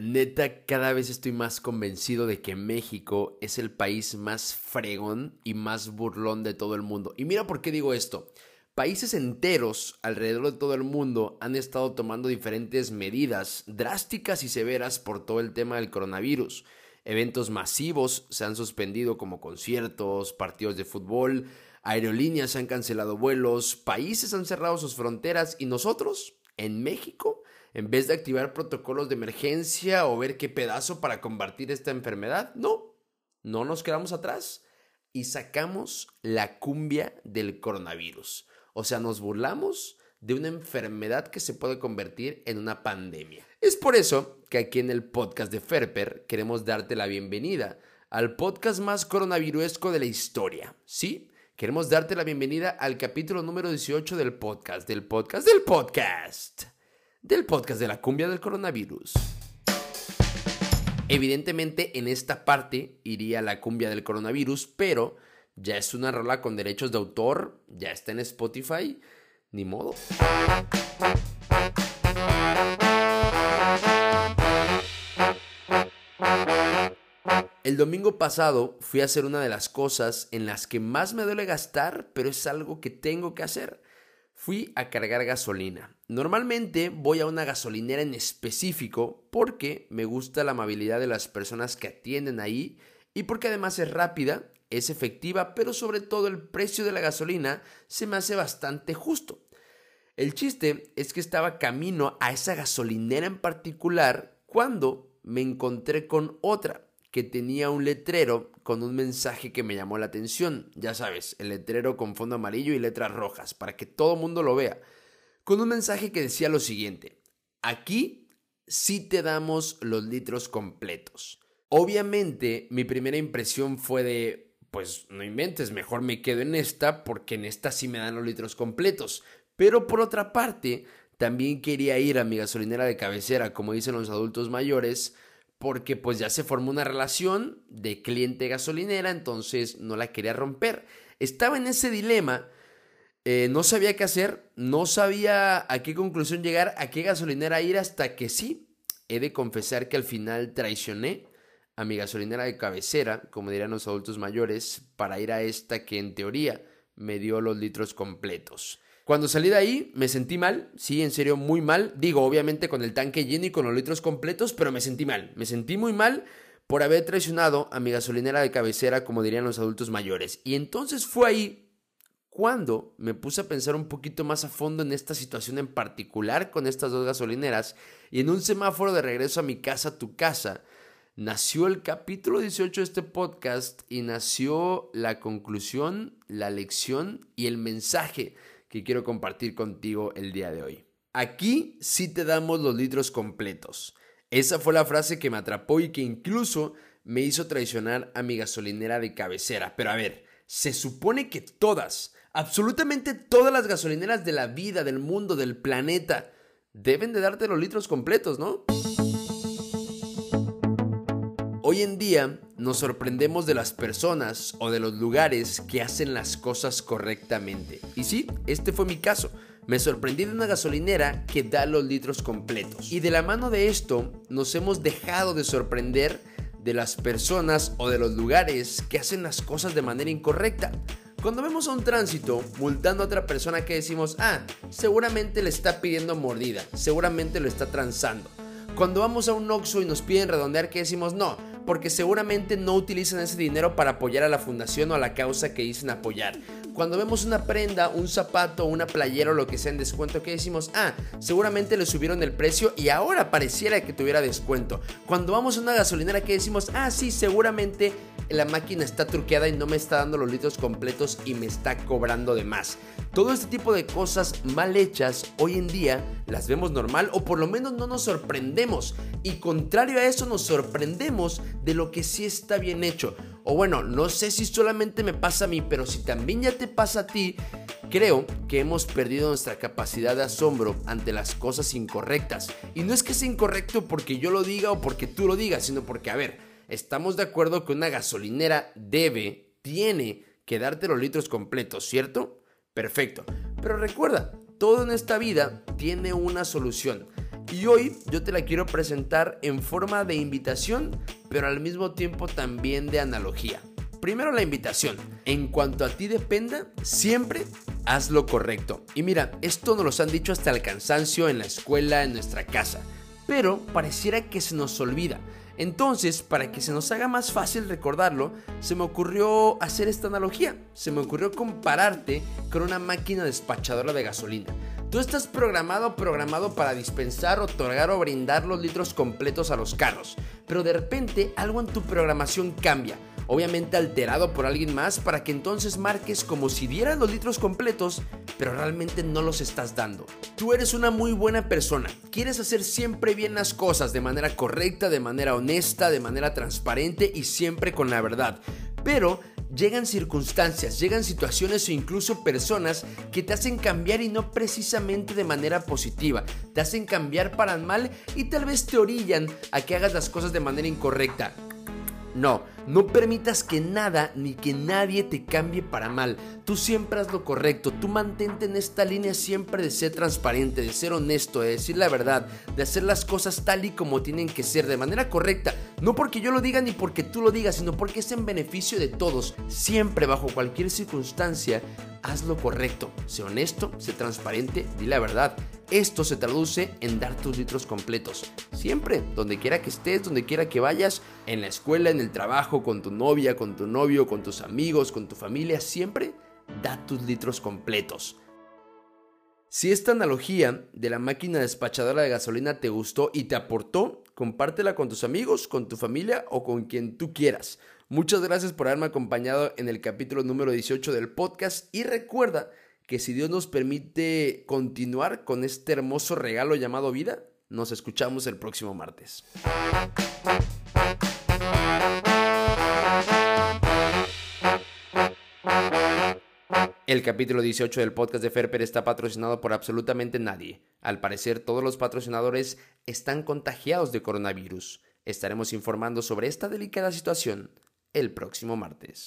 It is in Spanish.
Neta, cada vez estoy más convencido de que México es el país más fregón y más burlón de todo el mundo. Y mira por qué digo esto. Países enteros alrededor de todo el mundo han estado tomando diferentes medidas drásticas y severas por todo el tema del coronavirus. Eventos masivos se han suspendido como conciertos, partidos de fútbol, aerolíneas han cancelado vuelos, países han cerrado sus fronteras y nosotros, en México, en vez de activar protocolos de emergencia o ver qué pedazo para combatir esta enfermedad, no, no nos quedamos atrás y sacamos la cumbia del coronavirus. O sea, nos burlamos de una enfermedad que se puede convertir en una pandemia. Es por eso que aquí en el podcast de Ferper queremos darte la bienvenida al podcast más coronavirusco de la historia, ¿sí? Queremos darte la bienvenida al capítulo número 18 del podcast, del podcast, del podcast, del podcast de la cumbia del coronavirus. Evidentemente en esta parte iría la cumbia del coronavirus, pero ya es una rola con derechos de autor, ya está en Spotify, ni modo. El domingo pasado fui a hacer una de las cosas en las que más me duele gastar, pero es algo que tengo que hacer. Fui a cargar gasolina. Normalmente voy a una gasolinera en específico porque me gusta la amabilidad de las personas que atienden ahí y porque además es rápida, es efectiva, pero sobre todo el precio de la gasolina se me hace bastante justo. El chiste es que estaba camino a esa gasolinera en particular cuando me encontré con otra que tenía un letrero con un mensaje que me llamó la atención. Ya sabes, el letrero con fondo amarillo y letras rojas, para que todo el mundo lo vea. Con un mensaje que decía lo siguiente, aquí sí te damos los litros completos. Obviamente mi primera impresión fue de, pues no inventes, mejor me quedo en esta porque en esta sí me dan los litros completos. Pero por otra parte, también quería ir a mi gasolinera de cabecera, como dicen los adultos mayores, porque pues ya se formó una relación de cliente gasolinera, entonces no la quería romper. Estaba en ese dilema, eh, no sabía qué hacer, no sabía a qué conclusión llegar, a qué gasolinera ir hasta que sí, he de confesar que al final traicioné a mi gasolinera de cabecera, como dirían los adultos mayores, para ir a esta que en teoría me dio los litros completos. Cuando salí de ahí me sentí mal, sí, en serio muy mal. Digo, obviamente con el tanque lleno y con los litros completos, pero me sentí mal. Me sentí muy mal por haber traicionado a mi gasolinera de cabecera, como dirían los adultos mayores. Y entonces fue ahí cuando me puse a pensar un poquito más a fondo en esta situación en particular con estas dos gasolineras y en un semáforo de regreso a mi casa, tu casa, nació el capítulo 18 de este podcast y nació la conclusión, la lección y el mensaje que quiero compartir contigo el día de hoy. Aquí sí te damos los litros completos. Esa fue la frase que me atrapó y que incluso me hizo traicionar a mi gasolinera de cabecera. Pero a ver, se supone que todas, absolutamente todas las gasolineras de la vida, del mundo, del planeta, deben de darte los litros completos, ¿no? Hoy en día nos sorprendemos de las personas o de los lugares que hacen las cosas correctamente. Y sí, este fue mi caso. Me sorprendí de una gasolinera que da los litros completos. Y de la mano de esto nos hemos dejado de sorprender de las personas o de los lugares que hacen las cosas de manera incorrecta. Cuando vemos a un tránsito multando a otra persona que decimos, ah, seguramente le está pidiendo mordida, seguramente lo está transando. Cuando vamos a un Oxxo y nos piden redondear, que decimos, no, porque seguramente no utilizan ese dinero para apoyar a la fundación o a la causa que dicen apoyar. Cuando vemos una prenda, un zapato, una playera o lo que sea en descuento, que decimos, ah, seguramente le subieron el precio y ahora pareciera que tuviera descuento. Cuando vamos a una gasolinera, que decimos, ah, sí, seguramente la máquina está truqueada y no me está dando los litros completos y me está cobrando de más. Todo este tipo de cosas mal hechas hoy en día las vemos normal o por lo menos no nos sorprendemos. Y contrario a eso nos sorprendemos de lo que sí está bien hecho. O bueno, no sé si solamente me pasa a mí, pero si también ya te pasa a ti, creo que hemos perdido nuestra capacidad de asombro ante las cosas incorrectas. Y no es que sea incorrecto porque yo lo diga o porque tú lo digas, sino porque, a ver, estamos de acuerdo que una gasolinera debe, tiene que darte los litros completos, ¿cierto? Perfecto. Pero recuerda, todo en esta vida tiene una solución. Y hoy yo te la quiero presentar en forma de invitación, pero al mismo tiempo también de analogía. Primero la invitación. En cuanto a ti dependa, siempre haz lo correcto. Y mira, esto nos lo han dicho hasta el cansancio en la escuela, en nuestra casa. Pero pareciera que se nos olvida. Entonces, para que se nos haga más fácil recordarlo, se me ocurrió hacer esta analogía. Se me ocurrió compararte con una máquina despachadora de gasolina. Tú estás programado programado para dispensar, otorgar o brindar los litros completos a los carros, pero de repente algo en tu programación cambia obviamente alterado por alguien más, para que entonces marques como si dieras los litros completos, pero realmente no los estás dando. Tú eres una muy buena persona, quieres hacer siempre bien las cosas de manera correcta, de manera honesta, de manera transparente y siempre con la verdad. Pero llegan circunstancias, llegan situaciones o incluso personas que te hacen cambiar y no precisamente de manera positiva. Te hacen cambiar para mal y tal vez te orillan a que hagas las cosas de manera incorrecta. No, no permitas que nada ni que nadie te cambie para mal. Tú siempre haz lo correcto. Tú mantente en esta línea siempre de ser transparente, de ser honesto, de decir la verdad, de hacer las cosas tal y como tienen que ser, de manera correcta. No porque yo lo diga ni porque tú lo digas, sino porque es en beneficio de todos. Siempre, bajo cualquier circunstancia, haz lo correcto. Sé honesto, sé transparente, di la verdad. Esto se traduce en dar tus litros completos. Siempre, donde quiera que estés, donde quiera que vayas, en la escuela, en el con tu novia, con tu novio, con tus amigos, con tu familia, siempre da tus litros completos. Si esta analogía de la máquina despachadora de gasolina te gustó y te aportó, compártela con tus amigos, con tu familia o con quien tú quieras. Muchas gracias por haberme acompañado en el capítulo número 18 del podcast y recuerda que si Dios nos permite continuar con este hermoso regalo llamado vida, nos escuchamos el próximo martes. El capítulo 18 del podcast de Ferper está patrocinado por absolutamente nadie. Al parecer, todos los patrocinadores están contagiados de coronavirus. Estaremos informando sobre esta delicada situación el próximo martes.